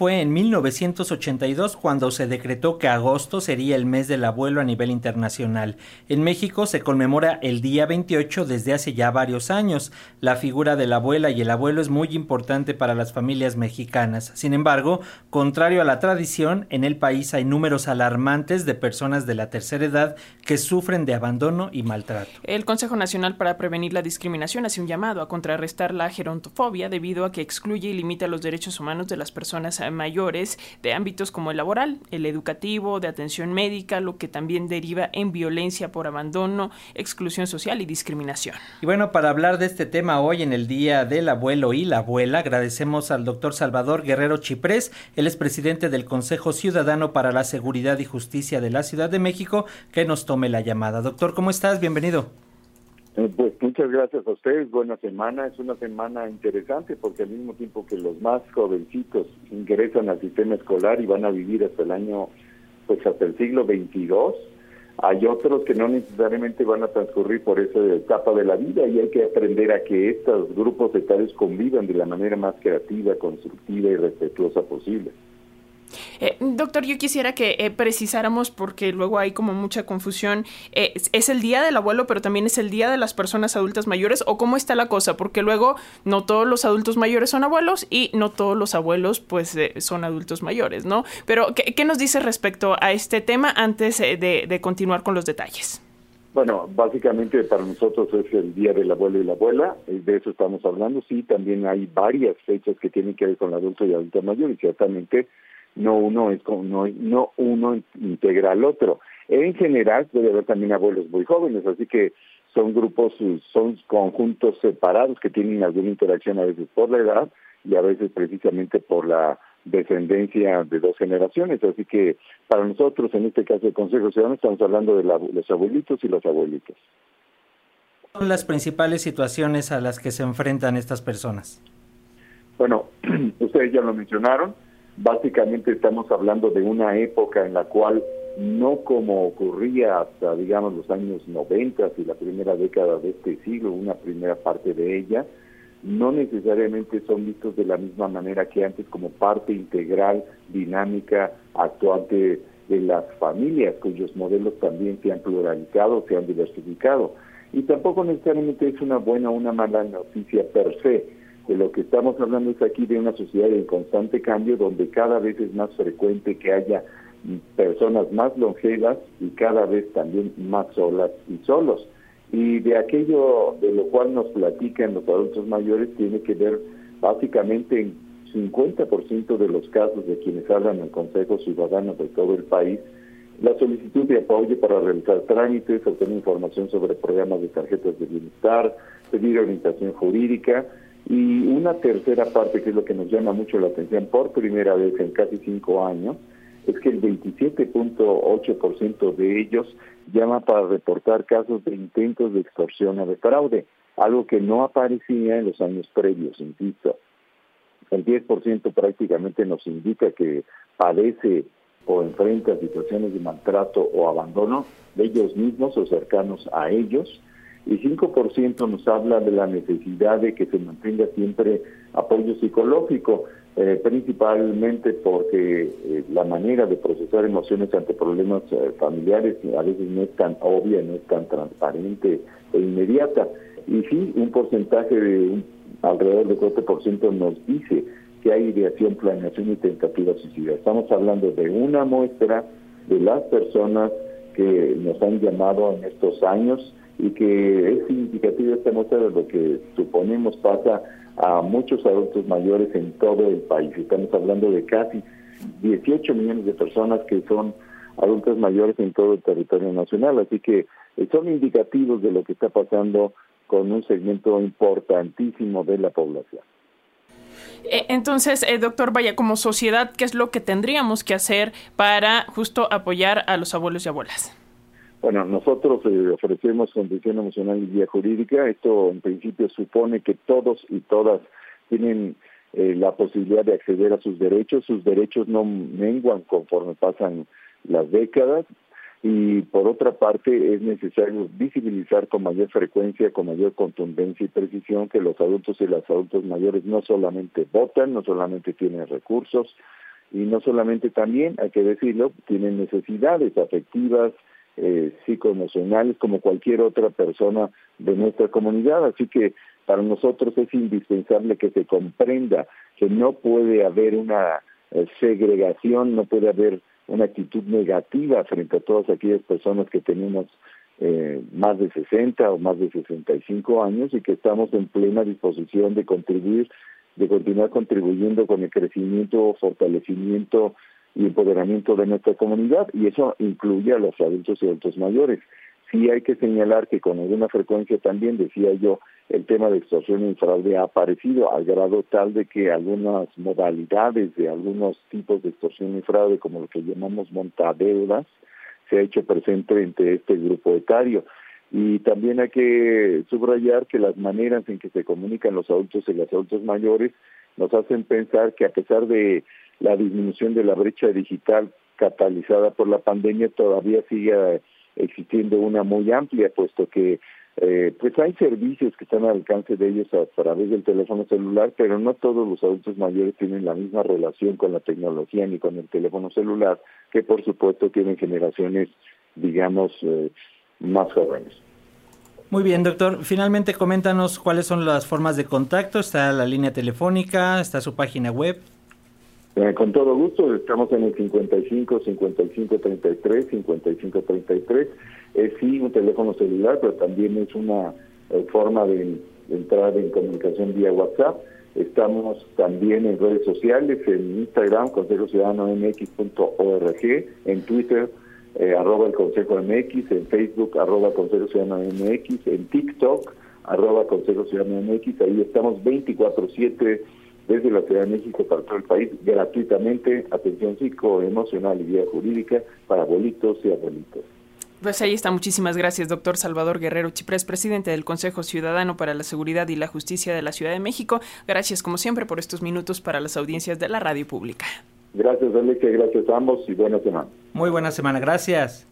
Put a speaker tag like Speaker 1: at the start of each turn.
Speaker 1: Fue en 1982 cuando se decretó que agosto sería el mes del abuelo a nivel internacional. En México se conmemora el día 28 desde hace ya varios años. La figura de la abuela y el abuelo es muy importante para las familias mexicanas. Sin embargo, contrario a la tradición, en el país hay números alarmantes de personas de la tercera edad que sufren de abandono y maltrato.
Speaker 2: El Consejo Nacional para Prevenir la Discriminación hace un llamado a contrarrestar la gerontofobia debido a que excluye y limita los derechos humanos de las personas mayores de ámbitos como el laboral, el educativo, de atención médica, lo que también deriva en violencia por abandono, exclusión social y discriminación.
Speaker 1: Y bueno, para hablar de este tema hoy en el Día del Abuelo y la Abuela, agradecemos al doctor Salvador Guerrero Chiprés, él es presidente del Consejo Ciudadano para la Seguridad y Justicia de la Ciudad de México, que nos tome la llamada. Doctor, ¿cómo estás? Bienvenido.
Speaker 3: Pues muchas gracias a ustedes, buena semana, es una semana interesante porque al mismo tiempo que los más jovencitos ingresan al sistema escolar y van a vivir hasta el año, pues hasta el siglo 22, hay otros que no necesariamente van a transcurrir por esa etapa de la vida y hay que aprender a que estos grupos etarios convivan de la manera más creativa, constructiva y respetuosa posible.
Speaker 2: Eh, doctor, yo quisiera que eh, precisáramos, porque luego hay como mucha confusión, eh, ¿es el día del abuelo, pero también es el día de las personas adultas mayores? ¿O cómo está la cosa? Porque luego no todos los adultos mayores son abuelos y no todos los abuelos pues son adultos mayores, ¿no? Pero, ¿qué, nos dice respecto a este tema antes de, continuar con los detalles?
Speaker 3: Bueno, básicamente para nosotros es el Día del Abuelo y la Abuela, de eso estamos hablando. Sí, también hay varias fechas que tienen que ver con el adulto y adulta mayor y ciertamente no uno es no, no uno integra al otro. En general puede haber también abuelos muy jóvenes, así que son grupos, son conjuntos separados que tienen alguna interacción a veces por la edad y a veces precisamente por la descendencia de dos generaciones. Así que para nosotros, en este caso del Consejo Ciudadano, estamos hablando de los abuelitos y los abuelitos.
Speaker 1: son las principales situaciones a las que se enfrentan estas personas?
Speaker 3: Bueno, ustedes ya lo mencionaron, Básicamente estamos hablando de una época en la cual no como ocurría hasta, digamos, los años 90 y la primera década de este siglo, una primera parte de ella, no necesariamente son vistos de la misma manera que antes como parte integral, dinámica, actuante de las familias, cuyos modelos también se han pluralizado, se han diversificado. Y tampoco necesariamente es una buena o una mala noticia per se, de lo que estamos hablando es aquí de una sociedad en constante cambio donde cada vez es más frecuente que haya personas más longevas y cada vez también más solas y solos. Y de aquello de lo cual nos platican los adultos mayores tiene que ver básicamente en 50% de los casos de quienes hablan en el Consejo Ciudadano de todo el país, la solicitud de apoyo para realizar trámites, obtener información sobre programas de tarjetas de bienestar, pedir orientación jurídica, y una tercera parte, que es lo que nos llama mucho la atención por primera vez en casi cinco años, es que el 27.8% de ellos llama para reportar casos de intentos de extorsión o de fraude, algo que no aparecía en los años previos, insisto. El 10% prácticamente nos indica que padece o enfrenta situaciones de maltrato o abandono de ellos mismos o cercanos a ellos, y 5% nos habla de la necesidad de que se mantenga siempre apoyo psicológico, eh, principalmente porque eh, la manera de procesar emociones ante problemas eh, familiares a veces no es tan obvia, no es tan transparente e inmediata. Y sí, un porcentaje de alrededor del 4% nos dice que hay ideación, planeación y tentativa suicida. Estamos hablando de una muestra de las personas que nos han llamado en estos años y que es significativo esta muestra de lo que suponemos pasa a muchos adultos mayores en todo el país. Estamos hablando de casi 18 millones de personas que son adultos mayores en todo el territorio nacional, así que eh, son indicativos de lo que está pasando con un segmento importantísimo de la población.
Speaker 2: Eh, entonces, eh, doctor, vaya, como sociedad, ¿qué es lo que tendríamos que hacer para justo apoyar a los abuelos y abuelas?
Speaker 3: Bueno, nosotros eh, ofrecemos condición emocional y vía jurídica. Esto en principio supone que todos y todas tienen eh, la posibilidad de acceder a sus derechos. Sus derechos no menguan conforme pasan las décadas. y por otra parte es necesario visibilizar con mayor frecuencia, con mayor contundencia y precisión que los adultos y las adultos mayores no solamente votan, no solamente tienen recursos y no solamente también, hay que decirlo, tienen necesidades afectivas, eh, psicoemocionales como cualquier otra persona de nuestra comunidad. Así que para nosotros es indispensable que se comprenda que no puede haber una eh, segregación, no puede haber una actitud negativa frente a todas aquellas personas que tenemos eh, más de 60 o más de 65 años y que estamos en plena disposición de contribuir, de continuar contribuyendo con el crecimiento, fortalecimiento y empoderamiento de nuestra comunidad y eso incluye a los adultos y adultos mayores. Sí hay que señalar que con alguna frecuencia también, decía yo, el tema de extorsión y fraude ha aparecido al grado tal de que algunas modalidades de algunos tipos de extorsión y fraude, como lo que llamamos montadeudas, se ha hecho presente entre este grupo etario. Y también hay que subrayar que las maneras en que se comunican los adultos y los adultos mayores nos hacen pensar que a pesar de la disminución de la brecha digital catalizada por la pandemia, todavía sigue existiendo una muy amplia, puesto que eh, pues hay servicios que están al alcance de ellos a través del teléfono celular, pero no todos los adultos mayores tienen la misma relación con la tecnología ni con el teléfono celular, que por supuesto tienen generaciones, digamos, eh, más jóvenes.
Speaker 1: Muy bien, doctor. Finalmente, coméntanos cuáles son las formas de contacto. Está la línea telefónica, está su página web.
Speaker 3: Eh, con todo gusto, estamos en el 55 55 33 55 33. Es sí un teléfono celular, pero también es una eh, forma de, entrar en comunicación vía WhatsApp. Estamos también en redes sociales, en Instagram, Consejo Ciudadano MX.org, en Twitter, eh, arroba el Consejo MX, en Facebook, arroba Consejo Ciudadano MX, en TikTok, arroba Consejo Ciudadano MX. Ahí estamos 24-7 desde la Ciudad de México para todo el país gratuitamente atención psicoemocional y vía jurídica para abuelitos y abuelitas.
Speaker 2: Pues ahí está. Muchísimas gracias, doctor Salvador Guerrero Chiprés, presidente del Consejo Ciudadano para la Seguridad y la Justicia de la Ciudad de México. Gracias, como siempre, por estos minutos para las audiencias de la radio pública.
Speaker 3: Gracias, Alexe. Gracias a ambos y buena semana.
Speaker 1: Muy buena semana. Gracias.